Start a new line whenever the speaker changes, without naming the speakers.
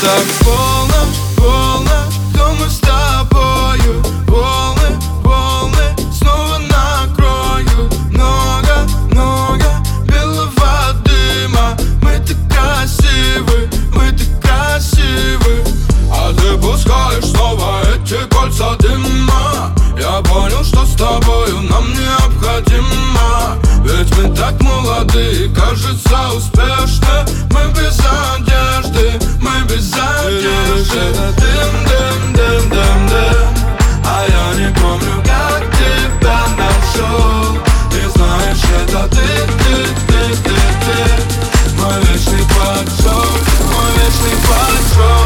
так полно patrol, on Leslie patrol.